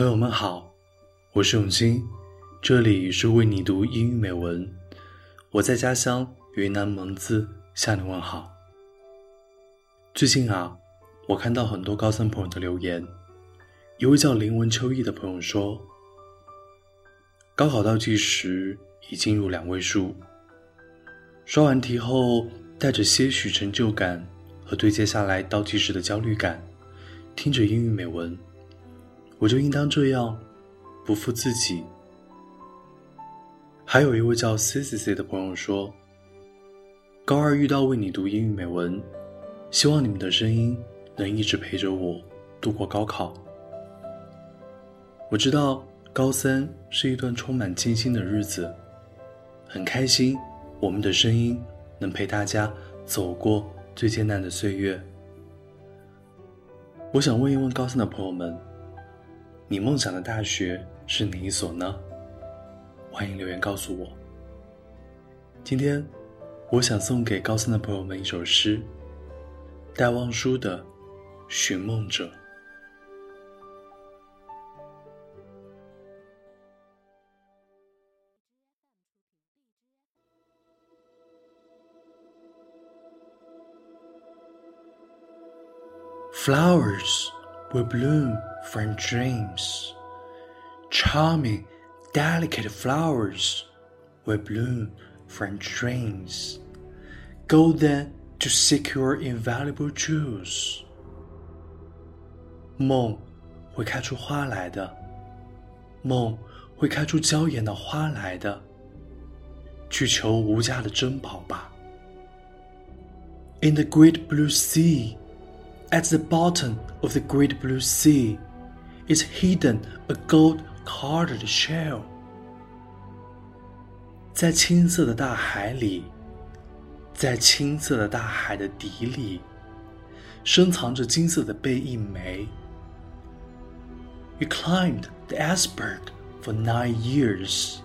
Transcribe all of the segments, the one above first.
朋友们好，我是永清，这里是为你读英语美文。我在家乡云南蒙自向你问好。最近啊，我看到很多高三朋友的留言。一位叫林文秋意的朋友说：“高考倒计时已进入两位数，刷完题后，带着些许成就感和对接下来倒计时的焦虑感，听着英语美文。”我就应当这样，不负自己。还有一位叫 C C C 的朋友说：“高二遇到为你读英语美文，希望你们的声音能一直陪着我度过高考。”我知道高三是一段充满艰辛的日子，很开心我们的声音能陪大家走过最艰难的岁月。我想问一问高三的朋友们。你梦想的大学是哪一所呢？欢迎留言告诉我。今天，我想送给高三的朋友们一首诗，戴望舒的《寻梦者》。Flowers. will bloom from dreams. Charming, delicate flowers will bloom from dreams. Go then to secure invaluable jewels. 梦会开出花来的，梦会开出娇艳的花来的。去求无价的珍宝吧。In the great blue sea. At the bottom of the great blue sea is hidden a gold-colored shell。在青色的大海里，在青色的大海的底里，深藏着金色的贝一枚。You climbed the iceberg for nine years.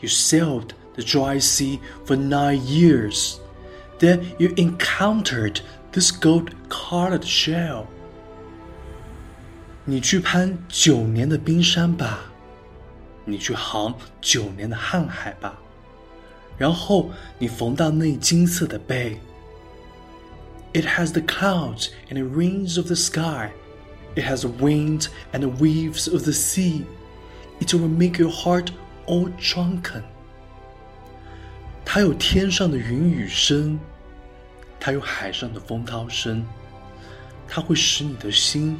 You sailed the dry sea for nine years. Then you encountered this gold-colored shell。 你去攀九年的冰山吧，你去航九年的瀚海吧，然后你缝到那金色的背。It has the clouds and the rings of the sky. It has the wind and the waves of the sea. It will make your heart all drunken. 它有天上的云雨声。它有海上的风涛声，它会使你的心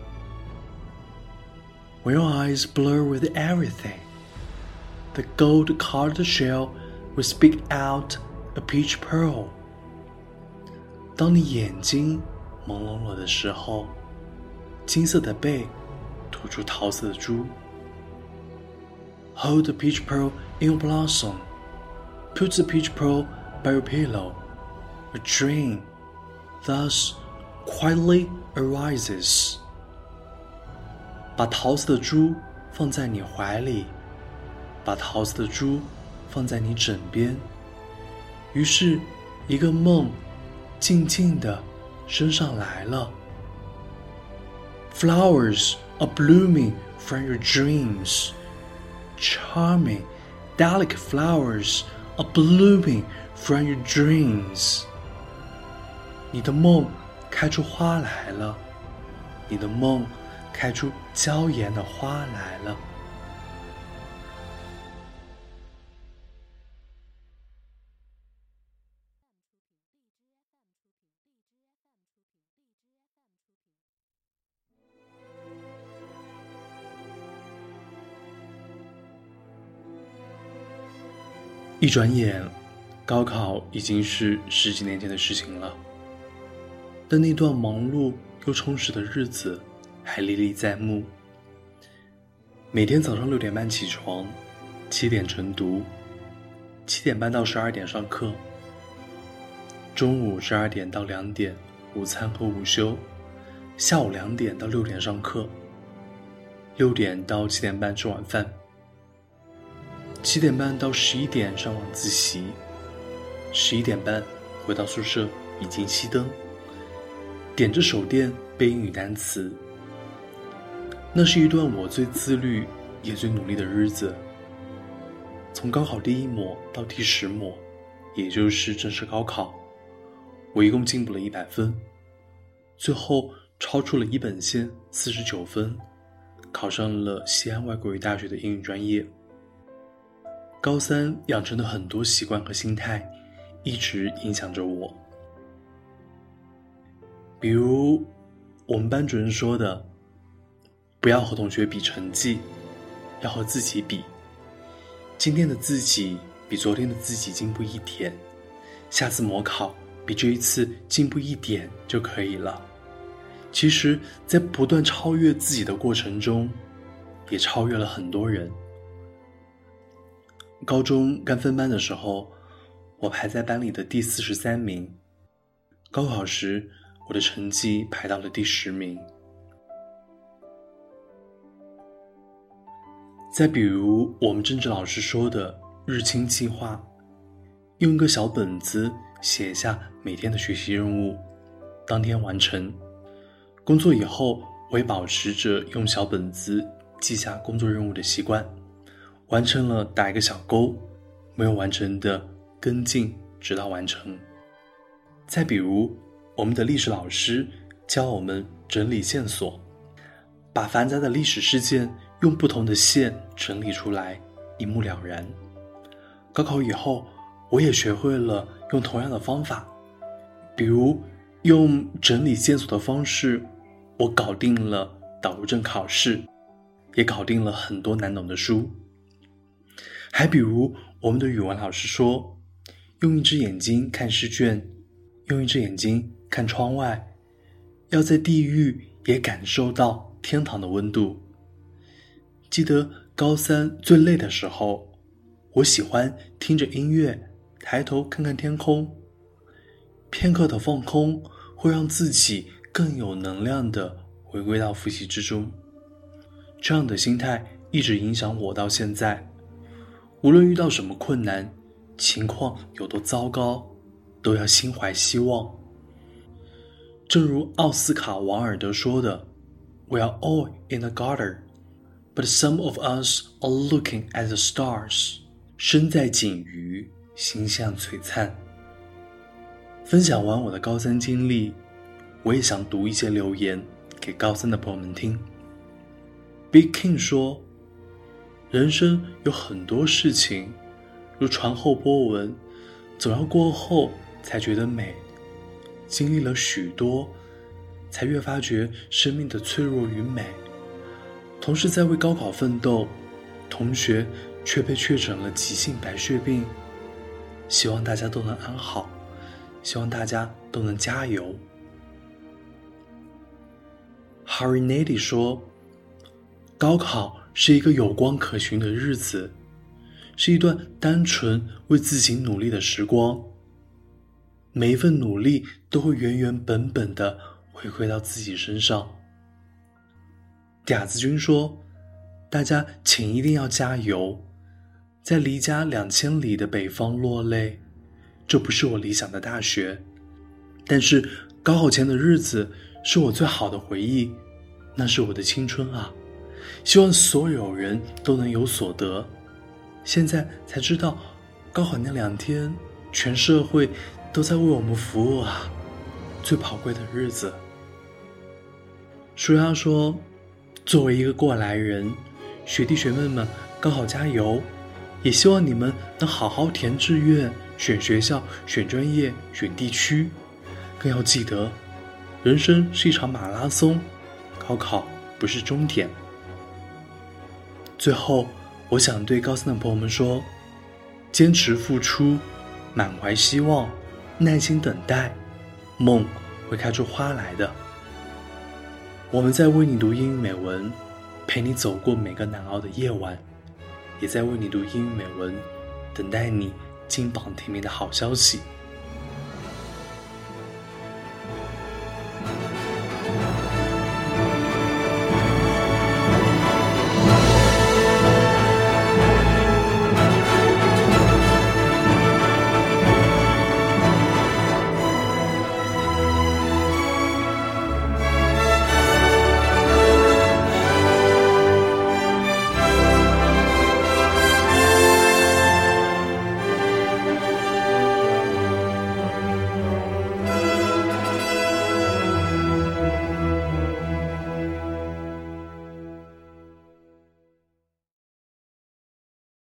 When your eyes blur with everything, the gold-colored shell will speak out a peach pearl. 当你眼睛朦胧了的时候，金色的背吐出桃色的珠。Hold the peach pearl in your blossom. Put the peach pearl by your pillow. A dream, thus quietly arises。 把桃子的珠放在你怀里，把桃子的珠放在你枕边，于是，一个梦静静的升上来了。Flowers are blooming from your dreams. Charming, delicate flowers are blooming from your dreams. 你的梦。开出花来了，你的梦开出娇艳的花来了。一转眼，高考已经是十几年前的事情了。但那段忙碌又充实的日子还历历在目。每天早上六点半起床，七点晨读，七点半到十二点上课，中午十二点到两点午餐和午休，下午两点到六点上课，六点到七点半吃晚饭，七点半到十一点上晚自习，十一点半回到宿舍已经熄灯，点着手电背英语单词。那是一段我最自律也最努力的日子。从高考第一模到第十模，也就是正式高考，我一共进步了一百分，最后超出了一本线四十九分，考上了西安外国语大学的英语专业。高三养成的很多习惯和心态，一直影响着我。比如，我们班主任说的。不要和同学比成绩，要和自己比。今天的自己比昨天的自己进步一点，下次模考比这一次进步一点就可以了。其实，在不断超越自己的过程中，也超越了很多人。高中刚分班的时候，我排在班里的第四十三名；高考时，我的成绩排到了第十名。再比如，我们政治老师说的日清计划，用一个小本子写下每天的学习任务，当天完成。工作以后，我也保持着用小本子记下工作任务的习惯，完成了打一个小勾，没有完成的跟进，直到完成。再比如，我们的历史老师教我们整理线索，把繁杂的历史事件。用不同的线整理出来，一目了然。高考以后，我也学会了用同样的方法，比如用整理线索的方式，我搞定了导入证考试，也搞定了很多难懂的书。还比如我们的语文老师说，用一只眼睛看试卷，用一只眼睛看窗外，要在地狱也感受到天堂的温度。记得高三最累的时候，我喜欢听着音乐，抬头看看天空。片刻的放空会让自己更有能量的回归到复习之中。这样的心态一直影响我到现在。无论遇到什么困难，情况有多糟糕，都要心怀希望。正如奥斯卡·王尔德说的：“We are all in the gutter。” But some of us are looking at the stars，身在锦鱼，心向璀璨。分享完我的高三经历，我也想读一些留言给高三的朋友们听。Big King 说：“人生有很多事情，如船后波纹，总要过后才觉得美。经历了许多，才越发觉生命的脆弱与美。”同事在为高考奋斗，同学却被确诊了急性白血病。希望大家都能安好，希望大家都能加油。Harry Nady 说：“高考是一个有光可循的日子，是一段单纯为自己努力的时光。每一份努力都会原原本本的回馈到自己身上。”雅子君说：“大家请一定要加油，在离家两千里的北方落泪。这不是我理想的大学，但是高考前的日子是我最好的回忆，那是我的青春啊！希望所有人都能有所得。现在才知道，高考那两天，全社会都在为我们服务啊！最宝贵的日子。”舒丫说。作为一个过来人，学弟学妹们，高考加油！也希望你们能好好填志愿、选学校、选专业、选地区。更要记得，人生是一场马拉松，高考不是终点。最后，我想对高三的朋友们说：坚持付出，满怀希望，耐心等待，梦会开出花来的。我们在为你读英语美文，陪你走过每个难熬的夜晚，也在为你读英语美文，等待你金榜题名的好消息。